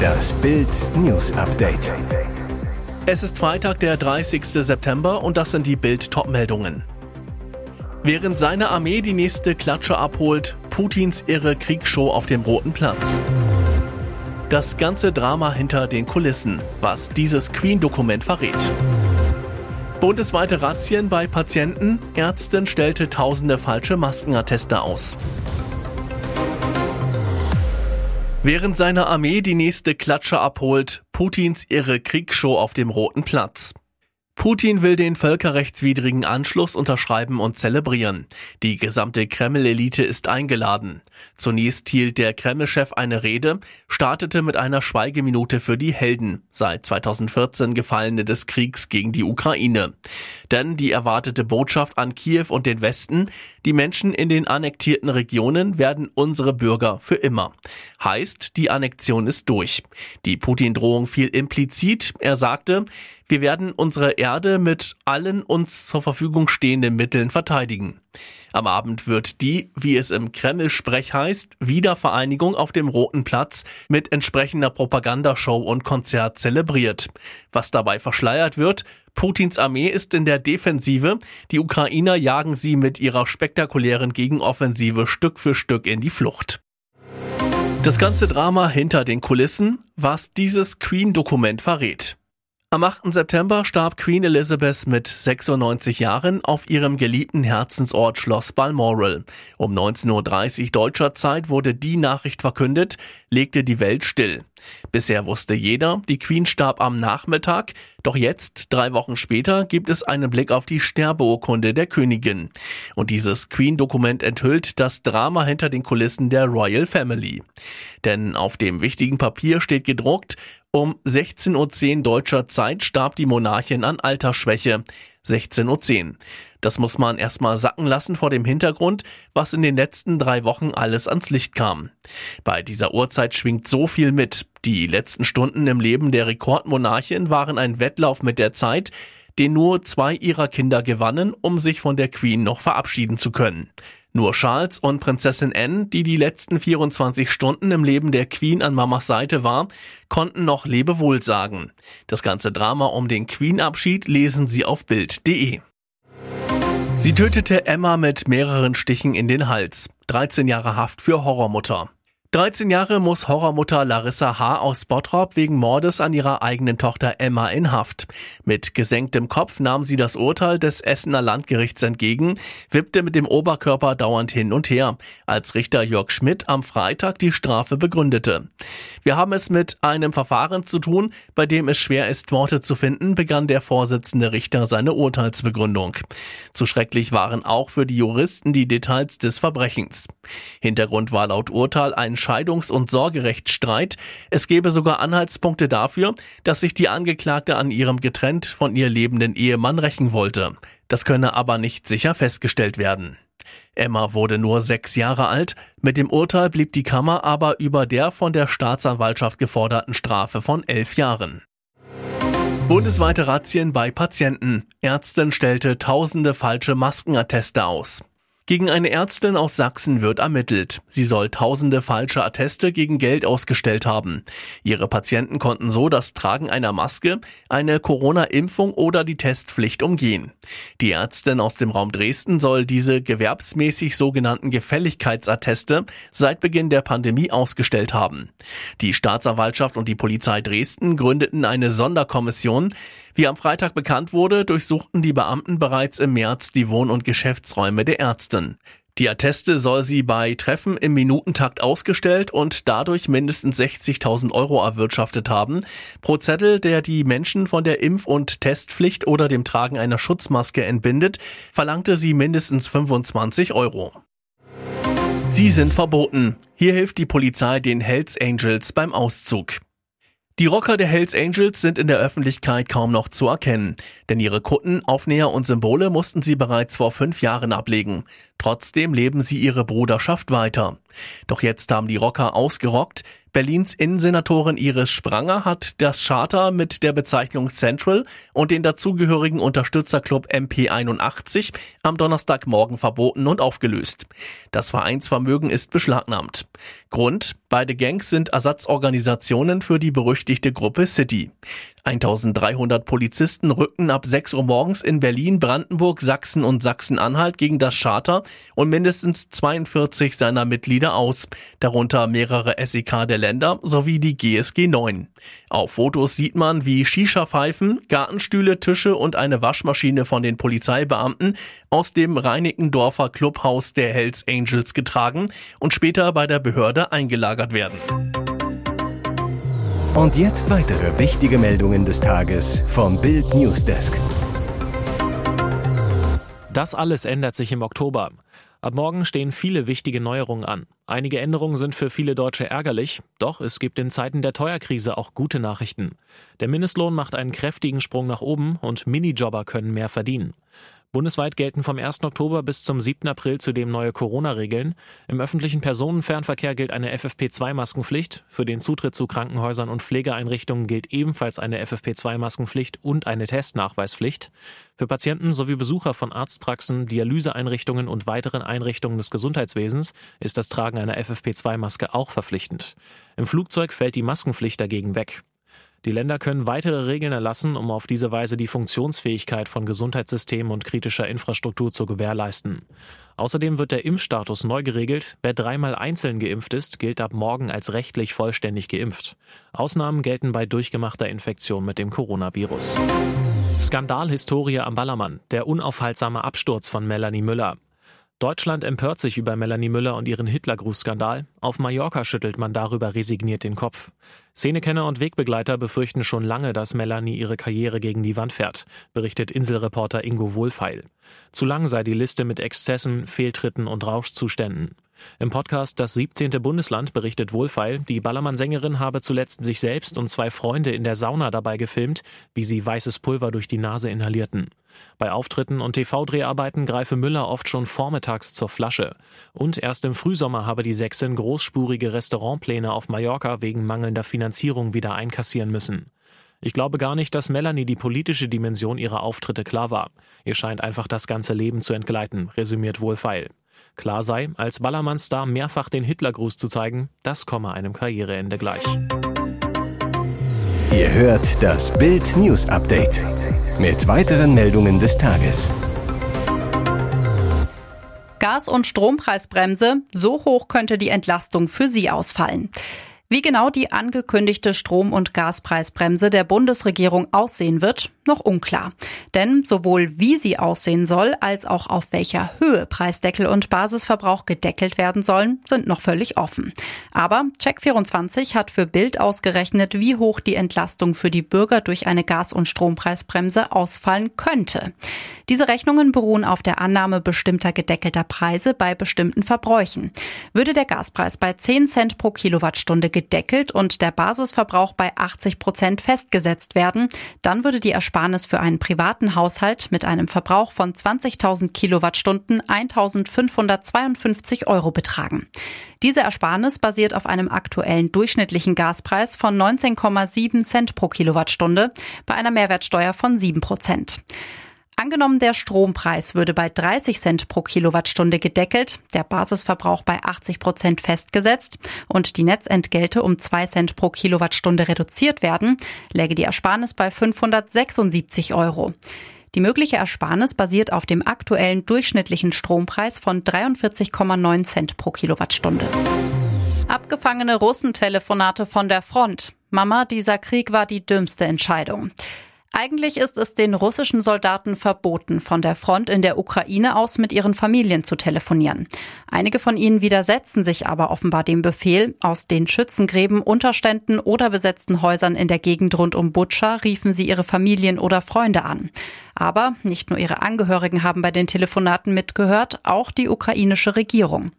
Das Bild News Update. Es ist Freitag, der 30. September und das sind die Bild Topmeldungen. Während seine Armee die nächste Klatsche abholt, Putins irre Kriegsshow auf dem Roten Platz. Das ganze Drama hinter den Kulissen, was dieses Queen-Dokument verrät. Bundesweite Razzien bei Patienten, Ärztin stellte tausende falsche Maskenatteste aus. Während seine Armee die nächste Klatsche abholt, Putins irre Kriegsshow auf dem Roten Platz. Putin will den völkerrechtswidrigen Anschluss unterschreiben und zelebrieren. Die gesamte Kreml-Elite ist eingeladen. Zunächst hielt der Kreml-Chef eine Rede, startete mit einer Schweigeminute für die Helden, seit 2014 Gefallene des Kriegs gegen die Ukraine. Denn die erwartete Botschaft an Kiew und den Westen, die Menschen in den annektierten Regionen werden unsere Bürger für immer. Heißt, die Annexion ist durch. Die Putin-Drohung fiel implizit. Er sagte, wir werden unsere Erde mit allen uns zur Verfügung stehenden Mitteln verteidigen. Am Abend wird die, wie es im Kreml-Sprech heißt, Wiedervereinigung auf dem Roten Platz mit entsprechender Propagandashow und Konzert zelebriert. Was dabei verschleiert wird, Putins Armee ist in der Defensive, die Ukrainer jagen sie mit ihrer spektakulären Gegenoffensive Stück für Stück in die Flucht. Das ganze Drama hinter den Kulissen, was dieses Queen-Dokument verrät. Am 8. September starb Queen Elizabeth mit 96 Jahren auf ihrem geliebten Herzensort Schloss Balmoral. Um 19.30 Uhr deutscher Zeit wurde die Nachricht verkündet, legte die Welt still. Bisher wusste jeder, die Queen starb am Nachmittag, doch jetzt, drei Wochen später, gibt es einen Blick auf die Sterbeurkunde der Königin. Und dieses Queen-Dokument enthüllt das Drama hinter den Kulissen der Royal Family. Denn auf dem wichtigen Papier steht gedruckt, um 16.10 Uhr deutscher Zeit starb die Monarchin an Altersschwäche. 16.10 Uhr. Das muss man erstmal sacken lassen vor dem Hintergrund, was in den letzten drei Wochen alles ans Licht kam. Bei dieser Uhrzeit schwingt so viel mit. Die letzten Stunden im Leben der Rekordmonarchin waren ein Wettlauf mit der Zeit, den nur zwei ihrer Kinder gewannen, um sich von der Queen noch verabschieden zu können. Nur Charles und Prinzessin Anne, die die letzten 24 Stunden im Leben der Queen an Mamas Seite war, konnten noch Lebewohl sagen. Das ganze Drama um den Queen-Abschied lesen Sie auf Bild.de. Sie tötete Emma mit mehreren Stichen in den Hals. 13 Jahre Haft für Horrormutter. 13 Jahre muss Horrormutter Larissa H. aus Bottrop wegen Mordes an ihrer eigenen Tochter Emma in Haft. Mit gesenktem Kopf nahm sie das Urteil des Essener Landgerichts entgegen, wippte mit dem Oberkörper dauernd hin und her, als Richter Jörg Schmidt am Freitag die Strafe begründete. Wir haben es mit einem Verfahren zu tun, bei dem es schwer ist, Worte zu finden, begann der Vorsitzende Richter seine Urteilsbegründung. Zu schrecklich waren auch für die Juristen die Details des Verbrechens. Hintergrund war laut Urteil ein Scheidungs- und Sorgerechtsstreit. Es gäbe sogar Anhaltspunkte dafür, dass sich die Angeklagte an ihrem getrennt von ihr lebenden Ehemann rächen wollte. Das könne aber nicht sicher festgestellt werden. Emma wurde nur sechs Jahre alt. Mit dem Urteil blieb die Kammer aber über der von der Staatsanwaltschaft geforderten Strafe von elf Jahren. Bundesweite Razzien bei Patienten. Ärztin stellte tausende falsche Maskenatteste aus. Gegen eine Ärztin aus Sachsen wird ermittelt. Sie soll tausende falsche Atteste gegen Geld ausgestellt haben. Ihre Patienten konnten so das Tragen einer Maske, eine Corona-Impfung oder die Testpflicht umgehen. Die Ärztin aus dem Raum Dresden soll diese gewerbsmäßig sogenannten Gefälligkeitsatteste seit Beginn der Pandemie ausgestellt haben. Die Staatsanwaltschaft und die Polizei Dresden gründeten eine Sonderkommission. Wie am Freitag bekannt wurde, durchsuchten die Beamten bereits im März die Wohn- und Geschäftsräume der Ärztin. Die Atteste soll sie bei Treffen im Minutentakt ausgestellt und dadurch mindestens 60.000 Euro erwirtschaftet haben. Pro Zettel, der die Menschen von der Impf- und Testpflicht oder dem Tragen einer Schutzmaske entbindet, verlangte sie mindestens 25 Euro. Sie sind verboten. Hier hilft die Polizei den Hells Angels beim Auszug. Die Rocker der Hells Angels sind in der Öffentlichkeit kaum noch zu erkennen, denn ihre Kutten, Aufnäher und Symbole mussten sie bereits vor fünf Jahren ablegen. Trotzdem leben sie ihre Bruderschaft weiter. Doch jetzt haben die Rocker ausgerockt. Berlins Innensenatorin Iris Spranger hat das Charter mit der Bezeichnung Central und den dazugehörigen Unterstützerclub MP81 am Donnerstagmorgen verboten und aufgelöst. Das Vereinsvermögen ist beschlagnahmt. Grund? Beide Gangs sind Ersatzorganisationen für die berüchtigte Gruppe City. 1300 Polizisten rückten ab 6 Uhr morgens in Berlin, Brandenburg, Sachsen und Sachsen-Anhalt gegen das Charter und mindestens 42 seiner Mitglieder aus, darunter mehrere SEK der Länder sowie die GSG 9. Auf Fotos sieht man, wie Shisha-Pfeifen, Gartenstühle, Tische und eine Waschmaschine von den Polizeibeamten aus dem Reinickendorfer Clubhaus der Hells Angels getragen und später bei der Behörde eingelagert werden. Und jetzt weitere wichtige Meldungen des Tages vom Bild Newsdesk. Das alles ändert sich im Oktober. Ab morgen stehen viele wichtige Neuerungen an. Einige Änderungen sind für viele Deutsche ärgerlich, doch es gibt in Zeiten der Teuerkrise auch gute Nachrichten. Der Mindestlohn macht einen kräftigen Sprung nach oben und Minijobber können mehr verdienen. Bundesweit gelten vom 1. Oktober bis zum 7. April zudem neue Corona-Regeln. Im öffentlichen Personenfernverkehr gilt eine FFP2-Maskenpflicht. Für den Zutritt zu Krankenhäusern und Pflegeeinrichtungen gilt ebenfalls eine FFP2-Maskenpflicht und eine Testnachweispflicht. Für Patienten sowie Besucher von Arztpraxen, Dialyseeinrichtungen und weiteren Einrichtungen des Gesundheitswesens ist das Tragen einer FFP2-Maske auch verpflichtend. Im Flugzeug fällt die Maskenpflicht dagegen weg. Die Länder können weitere Regeln erlassen, um auf diese Weise die Funktionsfähigkeit von Gesundheitssystemen und kritischer Infrastruktur zu gewährleisten. Außerdem wird der Impfstatus neu geregelt. Wer dreimal einzeln geimpft ist, gilt ab morgen als rechtlich vollständig geimpft. Ausnahmen gelten bei durchgemachter Infektion mit dem Coronavirus. Skandalhistorie am Ballermann. Der unaufhaltsame Absturz von Melanie Müller. Deutschland empört sich über Melanie Müller und ihren Hitlergrußskandal. Auf Mallorca schüttelt man darüber resigniert den Kopf. Szenekenner und Wegbegleiter befürchten schon lange, dass Melanie ihre Karriere gegen die Wand fährt, berichtet Inselreporter Ingo Wohlfeil. Zu lang sei die Liste mit Exzessen, Fehltritten und Rauschzuständen. Im Podcast Das 17. Bundesland berichtet Wohlfeil, die Ballermann-Sängerin habe zuletzt sich selbst und zwei Freunde in der Sauna dabei gefilmt, wie sie weißes Pulver durch die Nase inhalierten. Bei Auftritten und TV-Dreharbeiten greife Müller oft schon vormittags zur Flasche. Und erst im Frühsommer habe die Sechsin großspurige Restaurantpläne auf Mallorca wegen mangelnder Finanzierung wieder einkassieren müssen. Ich glaube gar nicht, dass Melanie die politische Dimension ihrer Auftritte klar war. Ihr scheint einfach das ganze Leben zu entgleiten, resümiert Wohlfeil. Klar sei, als Ballermann-Star mehrfach den Hitlergruß zu zeigen, das komme einem Karriereende gleich. Ihr hört das Bild News Update mit weiteren Meldungen des Tages. Gas- und Strompreisbremse, so hoch könnte die Entlastung für Sie ausfallen. Wie genau die angekündigte Strom- und Gaspreisbremse der Bundesregierung aussehen wird, noch unklar. Denn sowohl wie sie aussehen soll, als auch auf welcher Höhe Preisdeckel und Basisverbrauch gedeckelt werden sollen, sind noch völlig offen. Aber Check24 hat für Bild ausgerechnet, wie hoch die Entlastung für die Bürger durch eine Gas- und Strompreisbremse ausfallen könnte. Diese Rechnungen beruhen auf der Annahme bestimmter gedeckelter Preise bei bestimmten Verbräuchen. Würde der Gaspreis bei 10 Cent pro Kilowattstunde gedeckelt und der Basisverbrauch bei 80 Prozent festgesetzt werden, dann würde die Ersparnis für einen privaten Haushalt mit einem Verbrauch von 20.000 Kilowattstunden 1.552 Euro betragen. Diese Ersparnis basiert auf einem aktuellen durchschnittlichen Gaspreis von 19,7 Cent pro Kilowattstunde bei einer Mehrwertsteuer von 7 Prozent. Angenommen, der Strompreis würde bei 30 Cent pro Kilowattstunde gedeckelt, der Basisverbrauch bei 80 Prozent festgesetzt und die Netzentgelte um 2 Cent pro Kilowattstunde reduziert werden, läge die Ersparnis bei 576 Euro. Die mögliche Ersparnis basiert auf dem aktuellen durchschnittlichen Strompreis von 43,9 Cent pro Kilowattstunde. Abgefangene Russentelefonate von der Front. Mama, dieser Krieg war die dümmste Entscheidung. Eigentlich ist es den russischen Soldaten verboten, von der Front in der Ukraine aus mit ihren Familien zu telefonieren. Einige von ihnen widersetzen sich aber offenbar dem Befehl. Aus den Schützengräben, Unterständen oder besetzten Häusern in der Gegend rund um Butscha riefen sie ihre Familien oder Freunde an. Aber nicht nur ihre Angehörigen haben bei den Telefonaten mitgehört, auch die ukrainische Regierung.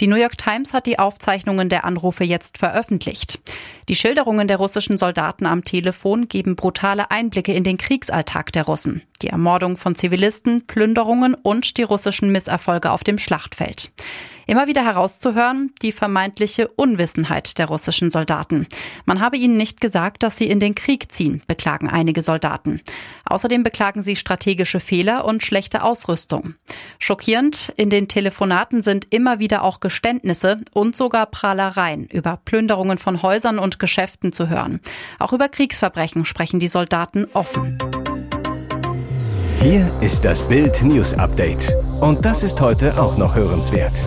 Die New York Times hat die Aufzeichnungen der Anrufe jetzt veröffentlicht. Die Schilderungen der russischen Soldaten am Telefon geben brutale Einblicke in den Kriegsalltag der Russen, die Ermordung von Zivilisten, Plünderungen und die russischen Misserfolge auf dem Schlachtfeld. Immer wieder herauszuhören, die vermeintliche Unwissenheit der russischen Soldaten. Man habe ihnen nicht gesagt, dass sie in den Krieg ziehen, beklagen einige Soldaten. Außerdem beklagen sie strategische Fehler und schlechte Ausrüstung. Schockierend, in den Telefonaten sind immer wieder auch Geständnisse und sogar Prahlereien über Plünderungen von Häusern und Geschäften zu hören. Auch über Kriegsverbrechen sprechen die Soldaten offen. Hier ist das Bild News Update. Und das ist heute auch noch hörenswert.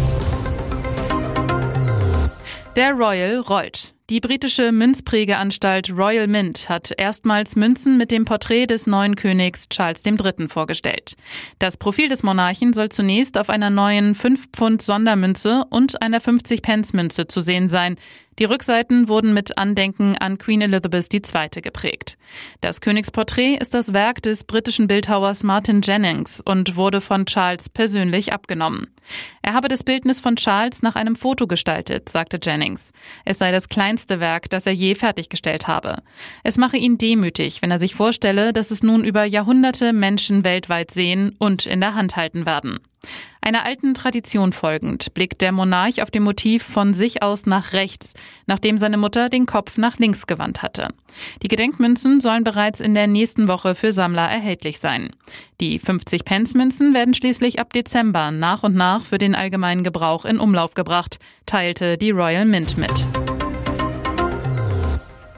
Der Royal rollt. Die britische Münzprägeanstalt Royal Mint hat erstmals Münzen mit dem Porträt des neuen Königs Charles III. vorgestellt. Das Profil des Monarchen soll zunächst auf einer neuen 5 Pfund Sondermünze und einer 50 Pence Münze zu sehen sein. Die Rückseiten wurden mit Andenken an Queen Elizabeth II. geprägt. Das Königsporträt ist das Werk des britischen Bildhauers Martin Jennings und wurde von Charles persönlich abgenommen. Er habe das Bildnis von Charles nach einem Foto gestaltet, sagte Jennings. Es sei das kleinste Werk, das er je fertiggestellt habe. Es mache ihn demütig, wenn er sich vorstelle, dass es nun über Jahrhunderte Menschen weltweit sehen und in der Hand halten werden. Einer alten Tradition folgend blickt der Monarch auf dem Motiv von sich aus nach rechts, nachdem seine Mutter den Kopf nach links gewandt hatte. Die Gedenkmünzen sollen bereits in der nächsten Woche für Sammler erhältlich sein. Die 50 Pence Münzen werden schließlich ab Dezember nach und nach für den allgemeinen Gebrauch in Umlauf gebracht, teilte die Royal Mint mit.